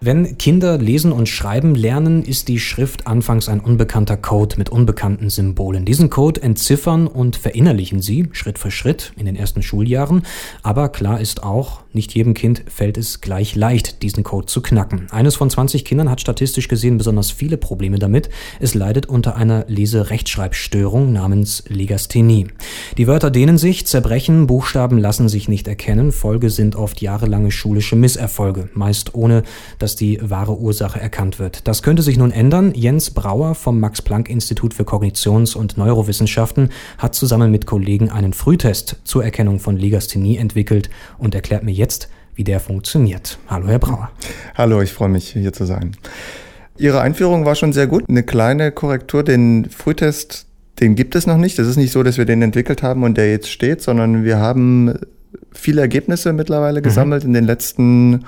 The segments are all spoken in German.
Wenn Kinder lesen und schreiben lernen, ist die Schrift anfangs ein unbekannter Code mit unbekannten Symbolen. Diesen Code entziffern und verinnerlichen sie Schritt für Schritt in den ersten Schuljahren. Aber klar ist auch, nicht jedem Kind fällt es gleich leicht, diesen Code zu knacken. Eines von 20 Kindern hat statistisch gesehen besonders viele Probleme damit. Es leidet unter einer Lese-Rechtschreibstörung namens Legasthenie. Die Wörter dehnen sich, zerbrechen, Buchstaben lassen sich nicht erkennen. Folge sind oft jahrelange schulische Misserfolge, meist ohne dass die wahre Ursache erkannt wird. Das könnte sich nun ändern. Jens Brauer vom Max-Planck-Institut für Kognitions- und Neurowissenschaften hat zusammen mit Kollegen einen Frühtest zur Erkennung von Legasthenie entwickelt und erklärt mir jetzt, wie der funktioniert. Hallo, Herr Brauer. Hallo, ich freue mich, hier zu sein. Ihre Einführung war schon sehr gut. Eine kleine Korrektur, den Frühtest, den gibt es noch nicht. Es ist nicht so, dass wir den entwickelt haben und der jetzt steht, sondern wir haben viele Ergebnisse mittlerweile mhm. gesammelt in den letzten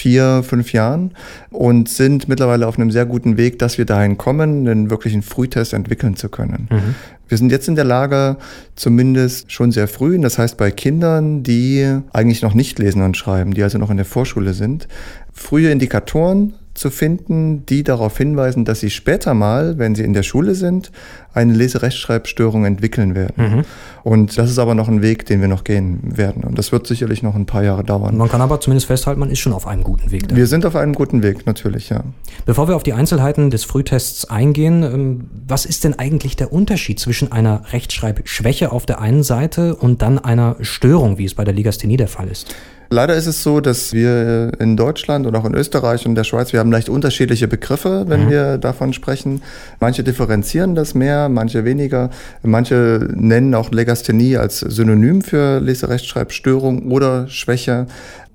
vier, fünf Jahren und sind mittlerweile auf einem sehr guten Weg, dass wir dahin kommen, einen wirklichen Frühtest entwickeln zu können. Mhm. Wir sind jetzt in der Lage, zumindest schon sehr früh, das heißt bei Kindern, die eigentlich noch nicht lesen und schreiben, die also noch in der Vorschule sind, frühe Indikatoren zu finden, die darauf hinweisen, dass sie später mal, wenn sie in der Schule sind, eine Leserechtschreibstörung entwickeln werden. Mhm. Und das ist aber noch ein Weg, den wir noch gehen werden. Und das wird sicherlich noch ein paar Jahre dauern. Man kann aber zumindest festhalten, man ist schon auf einem guten Weg. Da. Wir sind auf einem guten Weg, natürlich, ja. Bevor wir auf die Einzelheiten des Frühtests eingehen, ähm, was ist denn eigentlich der Unterschied zwischen einer Rechtschreibschwäche auf der einen Seite und dann einer Störung, wie es bei der Legasthenie der Fall ist? Leider ist es so, dass wir in Deutschland und auch in Österreich und der Schweiz, wir haben leicht unterschiedliche Begriffe, wenn mhm. wir davon sprechen. Manche differenzieren das mehr, manche weniger. Manche nennen auch Legasthenie als Synonym für Leserechtschreibstörung oder Schwäche.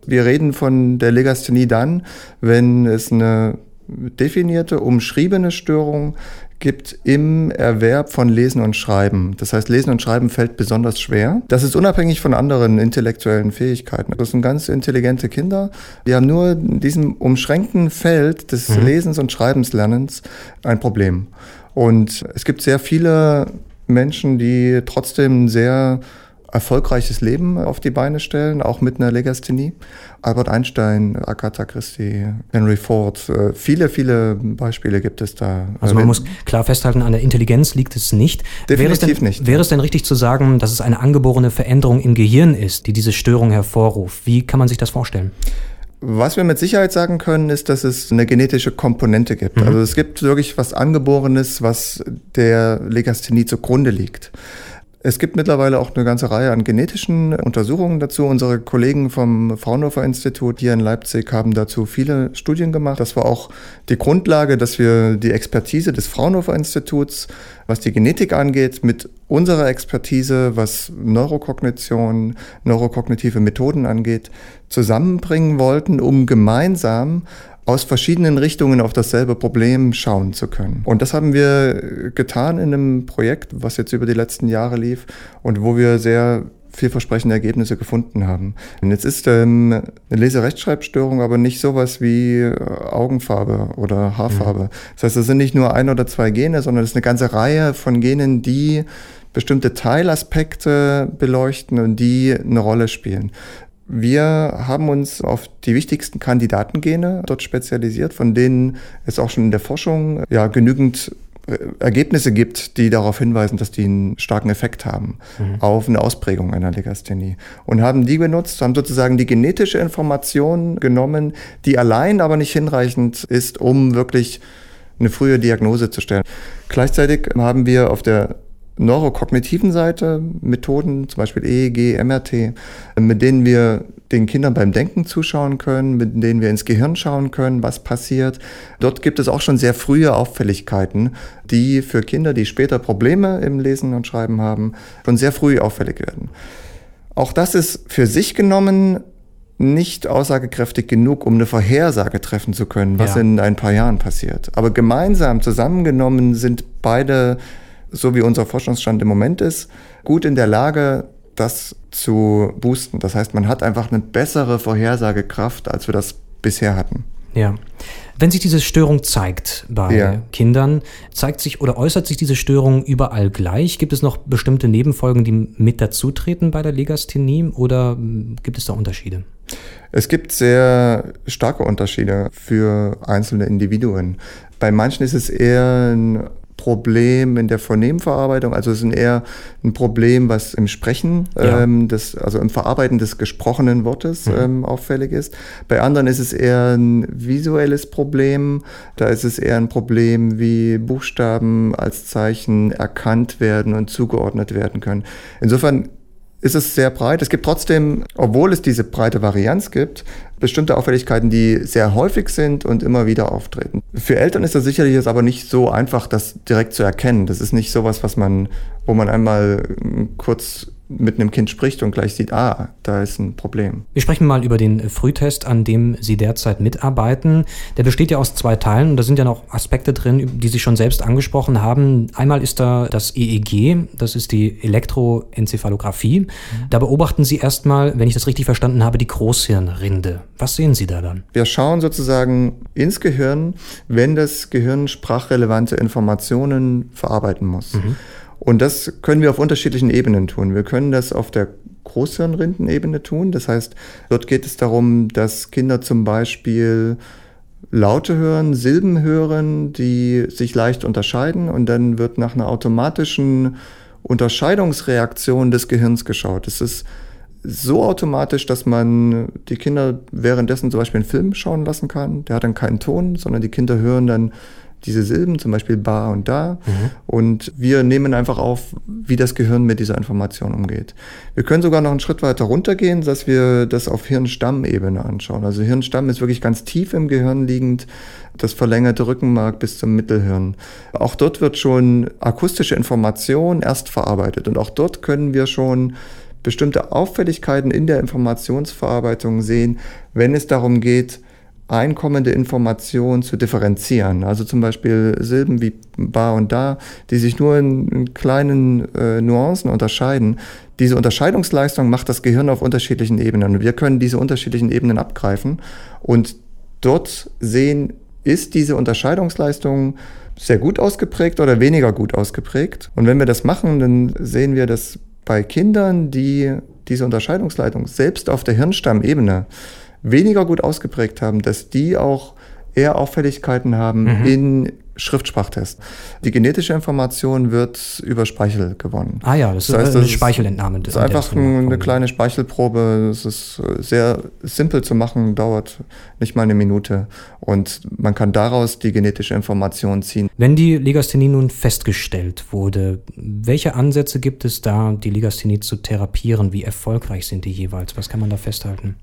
Wir reden von der Legasthenie dann, wenn es eine definierte, umschriebene Störung gibt im Erwerb von Lesen und Schreiben. Das heißt, Lesen und Schreiben fällt besonders schwer. Das ist unabhängig von anderen intellektuellen Fähigkeiten. Das sind ganz intelligente Kinder. Die haben nur in diesem umschränkten Feld des mhm. Lesens und Schreibenslernens ein Problem. Und es gibt sehr viele Menschen, die trotzdem sehr erfolgreiches Leben auf die Beine stellen, auch mit einer Legasthenie. Albert Einstein, Agatha Christie, Henry Ford, äh, viele, viele Beispiele gibt es da. Also man muss klar festhalten, an der Intelligenz liegt es nicht. Definitiv wäre es denn, nicht. Wäre es denn richtig zu sagen, dass es eine angeborene Veränderung im Gehirn ist, die diese Störung hervorruft? Wie kann man sich das vorstellen? Was wir mit Sicherheit sagen können, ist, dass es eine genetische Komponente gibt. Mhm. Also es gibt wirklich was Angeborenes, was der Legasthenie zugrunde liegt. Es gibt mittlerweile auch eine ganze Reihe an genetischen Untersuchungen dazu. Unsere Kollegen vom Fraunhofer Institut hier in Leipzig haben dazu viele Studien gemacht. Das war auch die Grundlage, dass wir die Expertise des Fraunhofer Instituts, was die Genetik angeht, mit unserer Expertise, was Neurokognition, neurokognitive Methoden angeht, zusammenbringen wollten, um gemeinsam aus verschiedenen Richtungen auf dasselbe Problem schauen zu können. Und das haben wir getan in einem Projekt, was jetzt über die letzten Jahre lief und wo wir sehr vielversprechende Ergebnisse gefunden haben. Und jetzt ist ähm, eine Leserechtschreibstörung aber nicht sowas wie äh, Augenfarbe oder Haarfarbe. Mhm. Das heißt, es sind nicht nur ein oder zwei Gene, sondern es ist eine ganze Reihe von Genen, die bestimmte Teilaspekte beleuchten und die eine Rolle spielen. Wir haben uns auf die wichtigsten Kandidatengene dort spezialisiert, von denen es auch schon in der Forschung ja genügend äh, Ergebnisse gibt, die darauf hinweisen, dass die einen starken Effekt haben mhm. auf eine Ausprägung einer Legasthenie. Und haben die benutzt, haben sozusagen die genetische Information genommen, die allein aber nicht hinreichend ist, um wirklich eine frühe Diagnose zu stellen. Gleichzeitig haben wir auf der neurokognitiven Seite Methoden, zum Beispiel EEG, MRT, mit denen wir den Kindern beim Denken zuschauen können, mit denen wir ins Gehirn schauen können, was passiert. Dort gibt es auch schon sehr frühe Auffälligkeiten, die für Kinder, die später Probleme im Lesen und Schreiben haben, schon sehr früh auffällig werden. Auch das ist für sich genommen nicht aussagekräftig genug, um eine Vorhersage treffen zu können, was ja. in ein paar Jahren passiert. Aber gemeinsam zusammengenommen sind beide so wie unser Forschungsstand im Moment ist, gut in der Lage, das zu boosten. Das heißt, man hat einfach eine bessere Vorhersagekraft, als wir das bisher hatten. Ja. Wenn sich diese Störung zeigt bei ja. Kindern, zeigt sich oder äußert sich diese Störung überall gleich? Gibt es noch bestimmte Nebenfolgen, die mit dazutreten bei der Legasthenie oder hm, gibt es da Unterschiede? Es gibt sehr starke Unterschiede für einzelne Individuen. Bei manchen ist es eher ein Problem in der Phonемverarbeitung, also es ist eher ein Problem, was im Sprechen, ja. ähm, des, also im Verarbeiten des gesprochenen Wortes mhm. ähm, auffällig ist. Bei anderen ist es eher ein visuelles Problem, da ist es eher ein Problem, wie Buchstaben als Zeichen erkannt werden und zugeordnet werden können. Insofern ist es sehr breit. Es gibt trotzdem, obwohl es diese breite Varianz gibt, bestimmte Auffälligkeiten, die sehr häufig sind und immer wieder auftreten. Für Eltern ist das sicherlich jetzt aber nicht so einfach, das direkt zu erkennen. Das ist nicht sowas, was man, wo man einmal kurz mit einem Kind spricht und gleich sieht, ah, da ist ein Problem. Wir sprechen mal über den Frühtest, an dem Sie derzeit mitarbeiten. Der besteht ja aus zwei Teilen und da sind ja noch Aspekte drin, die Sie schon selbst angesprochen haben. Einmal ist da das EEG, das ist die Elektroenzephalographie. Mhm. Da beobachten Sie erstmal, wenn ich das richtig verstanden habe, die Großhirnrinde. Was sehen Sie da dann? Wir schauen sozusagen ins Gehirn, wenn das Gehirn sprachrelevante Informationen verarbeiten muss. Mhm. Und das können wir auf unterschiedlichen Ebenen tun. Wir können das auf der Großhirnrindenebene tun. Das heißt, dort geht es darum, dass Kinder zum Beispiel Laute hören, Silben hören, die sich leicht unterscheiden und dann wird nach einer automatischen Unterscheidungsreaktion des Gehirns geschaut. Es ist so automatisch, dass man die Kinder währenddessen zum Beispiel einen Film schauen lassen kann. Der hat dann keinen Ton, sondern die Kinder hören dann diese Silben, zum Beispiel bar und da. Mhm. Und wir nehmen einfach auf, wie das Gehirn mit dieser Information umgeht. Wir können sogar noch einen Schritt weiter runtergehen, dass wir das auf Hirnstammebene anschauen. Also Hirnstamm ist wirklich ganz tief im Gehirn liegend, das verlängerte Rückenmark bis zum Mittelhirn. Auch dort wird schon akustische Information erst verarbeitet. Und auch dort können wir schon bestimmte Auffälligkeiten in der Informationsverarbeitung sehen, wenn es darum geht, einkommende Informationen zu differenzieren. Also zum Beispiel Silben wie bar und da, die sich nur in, in kleinen äh, Nuancen unterscheiden. Diese Unterscheidungsleistung macht das Gehirn auf unterschiedlichen Ebenen. Und wir können diese unterschiedlichen Ebenen abgreifen und dort sehen, ist diese Unterscheidungsleistung sehr gut ausgeprägt oder weniger gut ausgeprägt. Und wenn wir das machen, dann sehen wir, dass bei Kindern, die diese Unterscheidungsleitung selbst auf der Hirnstammebene weniger gut ausgeprägt haben, dass die auch eher Auffälligkeiten haben mhm. in Schriftsprachtests. Die genetische Information wird über Speichel gewonnen. Ah ja, das, das heißt, ist eine Speichelentnahme. Das ist einfach eine kleine Speichelprobe. Es ist sehr simpel zu machen, dauert nicht mal eine Minute. Und man kann daraus die genetische Information ziehen. Wenn die Legasthenie nun festgestellt wurde, welche Ansätze gibt es da, die Legasthenie zu therapieren? Wie erfolgreich sind die jeweils? Was kann man da festhalten?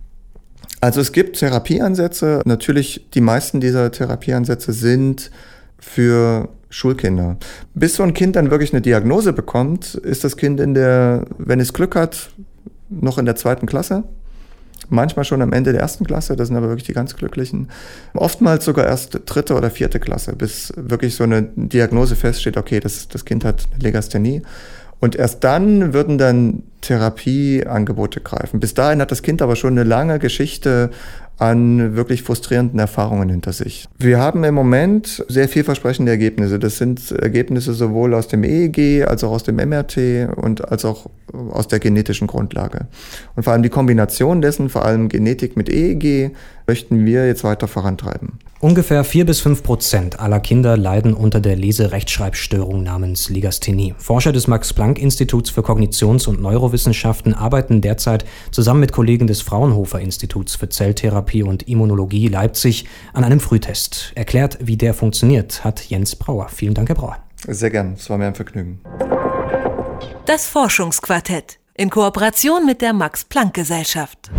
Also es gibt Therapieansätze. Natürlich, die meisten dieser Therapieansätze sind für Schulkinder. Bis so ein Kind dann wirklich eine Diagnose bekommt, ist das Kind in der, wenn es Glück hat, noch in der zweiten Klasse. Manchmal schon am Ende der ersten Klasse, das sind aber wirklich die ganz Glücklichen. Oftmals sogar erst dritte oder vierte Klasse, bis wirklich so eine Diagnose feststeht, okay, das, das Kind hat eine Legasthenie. Und erst dann würden dann Therapieangebote greifen. Bis dahin hat das Kind aber schon eine lange Geschichte an wirklich frustrierenden Erfahrungen hinter sich. Wir haben im Moment sehr vielversprechende Ergebnisse. Das sind Ergebnisse sowohl aus dem EEG als auch aus dem MRT und als auch aus der genetischen Grundlage. Und vor allem die Kombination dessen, vor allem Genetik mit EEG, möchten wir jetzt weiter vorantreiben. Ungefähr 4 bis 5 Prozent aller Kinder leiden unter der Leserechtschreibstörung namens Legasthenie. Forscher des Max-Planck-Instituts für Kognitions- und Neurowissenschaften arbeiten derzeit zusammen mit Kollegen des Fraunhofer-Instituts für Zelltherapie und Immunologie Leipzig an einem Frühtest. Erklärt, wie der funktioniert, hat Jens Brauer. Vielen Dank, Herr Brauer. Sehr gern, es war mir ein Vergnügen. Das Forschungsquartett in Kooperation mit der Max-Planck-Gesellschaft.